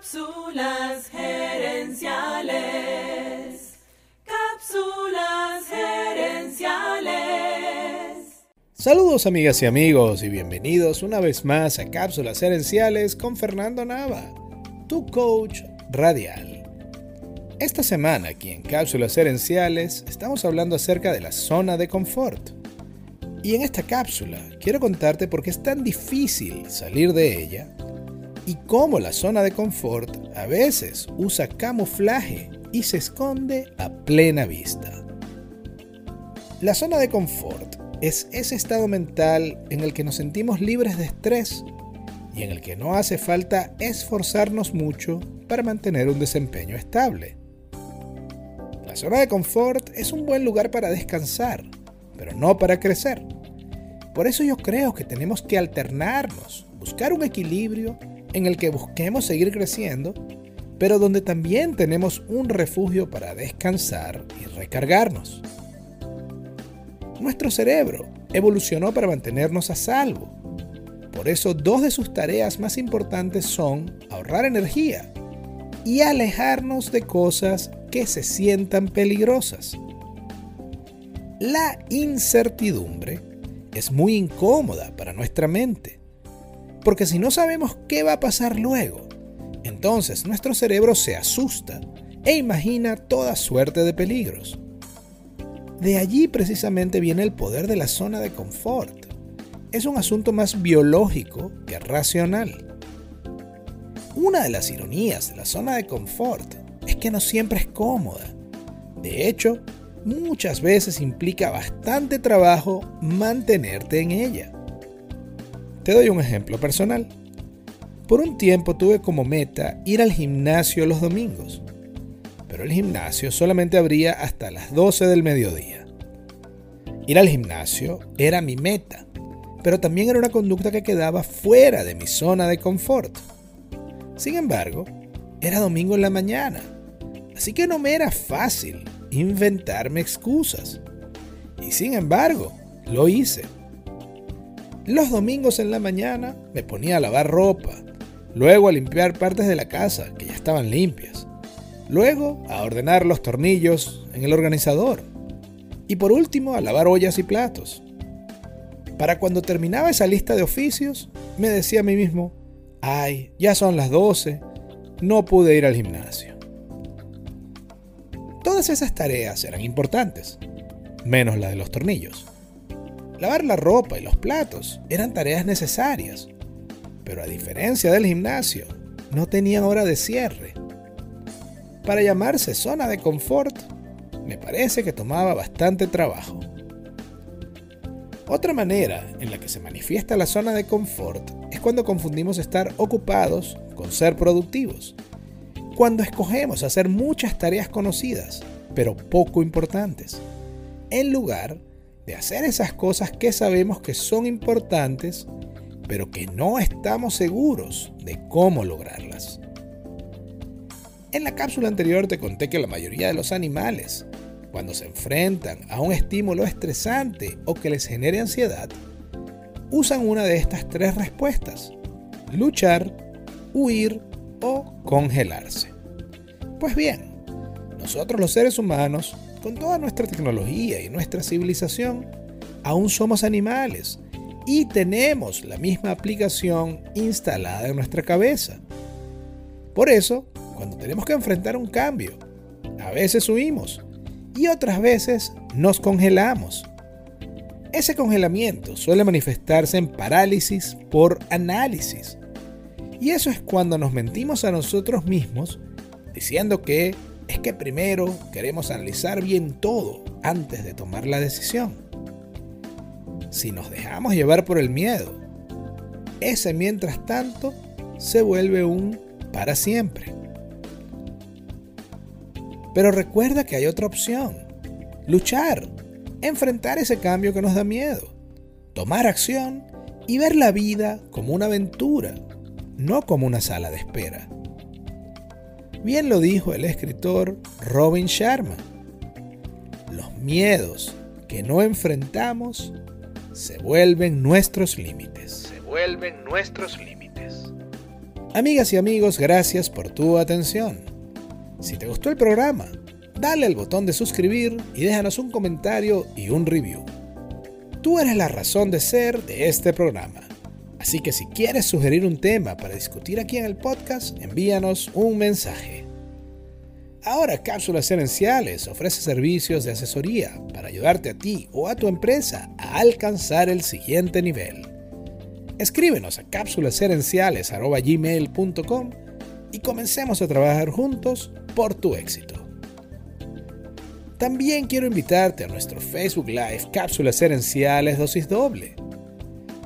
Cápsulas gerenciales. Cápsulas gerenciales. Saludos amigas y amigos y bienvenidos una vez más a Cápsulas gerenciales con Fernando Nava, tu coach radial. Esta semana aquí en Cápsulas gerenciales estamos hablando acerca de la zona de confort. Y en esta cápsula quiero contarte por qué es tan difícil salir de ella y cómo la zona de confort a veces usa camuflaje y se esconde a plena vista. La zona de confort es ese estado mental en el que nos sentimos libres de estrés y en el que no hace falta esforzarnos mucho para mantener un desempeño estable. La zona de confort es un buen lugar para descansar, pero no para crecer. Por eso yo creo que tenemos que alternarnos, buscar un equilibrio en el que busquemos seguir creciendo, pero donde también tenemos un refugio para descansar y recargarnos. Nuestro cerebro evolucionó para mantenernos a salvo. Por eso dos de sus tareas más importantes son ahorrar energía y alejarnos de cosas que se sientan peligrosas. La incertidumbre es muy incómoda para nuestra mente porque si no sabemos qué va a pasar luego, entonces nuestro cerebro se asusta e imagina toda suerte de peligros. De allí precisamente viene el poder de la zona de confort. Es un asunto más biológico que racional. Una de las ironías de la zona de confort es que no siempre es cómoda. De hecho, muchas veces implica bastante trabajo mantenerte en ella. Te doy un ejemplo personal. Por un tiempo tuve como meta ir al gimnasio los domingos, pero el gimnasio solamente abría hasta las 12 del mediodía. Ir al gimnasio era mi meta, pero también era una conducta que quedaba fuera de mi zona de confort. Sin embargo, era domingo en la mañana, así que no me era fácil inventarme excusas. Y sin embargo, lo hice. Los domingos en la mañana me ponía a lavar ropa, luego a limpiar partes de la casa que ya estaban limpias, luego a ordenar los tornillos en el organizador y por último a lavar ollas y platos. Para cuando terminaba esa lista de oficios, me decía a mí mismo, ay, ya son las 12, no pude ir al gimnasio. Todas esas tareas eran importantes, menos la de los tornillos. Lavar la ropa y los platos eran tareas necesarias, pero a diferencia del gimnasio, no tenían hora de cierre. Para llamarse zona de confort, me parece que tomaba bastante trabajo. Otra manera en la que se manifiesta la zona de confort es cuando confundimos estar ocupados con ser productivos. Cuando escogemos hacer muchas tareas conocidas, pero poco importantes, en lugar de hacer esas cosas que sabemos que son importantes, pero que no estamos seguros de cómo lograrlas. En la cápsula anterior te conté que la mayoría de los animales, cuando se enfrentan a un estímulo estresante o que les genere ansiedad, usan una de estas tres respuestas, luchar, huir o congelarse. Pues bien, nosotros los seres humanos con toda nuestra tecnología y nuestra civilización, aún somos animales y tenemos la misma aplicación instalada en nuestra cabeza. Por eso, cuando tenemos que enfrentar un cambio, a veces huimos y otras veces nos congelamos. Ese congelamiento suele manifestarse en parálisis por análisis. Y eso es cuando nos mentimos a nosotros mismos diciendo que es que primero queremos analizar bien todo antes de tomar la decisión. Si nos dejamos llevar por el miedo, ese mientras tanto se vuelve un para siempre. Pero recuerda que hay otra opción. Luchar, enfrentar ese cambio que nos da miedo, tomar acción y ver la vida como una aventura, no como una sala de espera. Bien lo dijo el escritor Robin Sharma. Los miedos que no enfrentamos se vuelven nuestros límites. Se vuelven nuestros límites. Amigas y amigos, gracias por tu atención. Si te gustó el programa, dale al botón de suscribir y déjanos un comentario y un review. Tú eres la razón de ser de este programa. Así que si quieres sugerir un tema para discutir aquí en el podcast, envíanos un mensaje. Ahora Cápsulas Herenciales ofrece servicios de asesoría para ayudarte a ti o a tu empresa a alcanzar el siguiente nivel. Escríbenos a cápsulasherenciales.gmail.com y comencemos a trabajar juntos por tu éxito. También quiero invitarte a nuestro Facebook Live Cápsulas Herenciales Dosis Doble.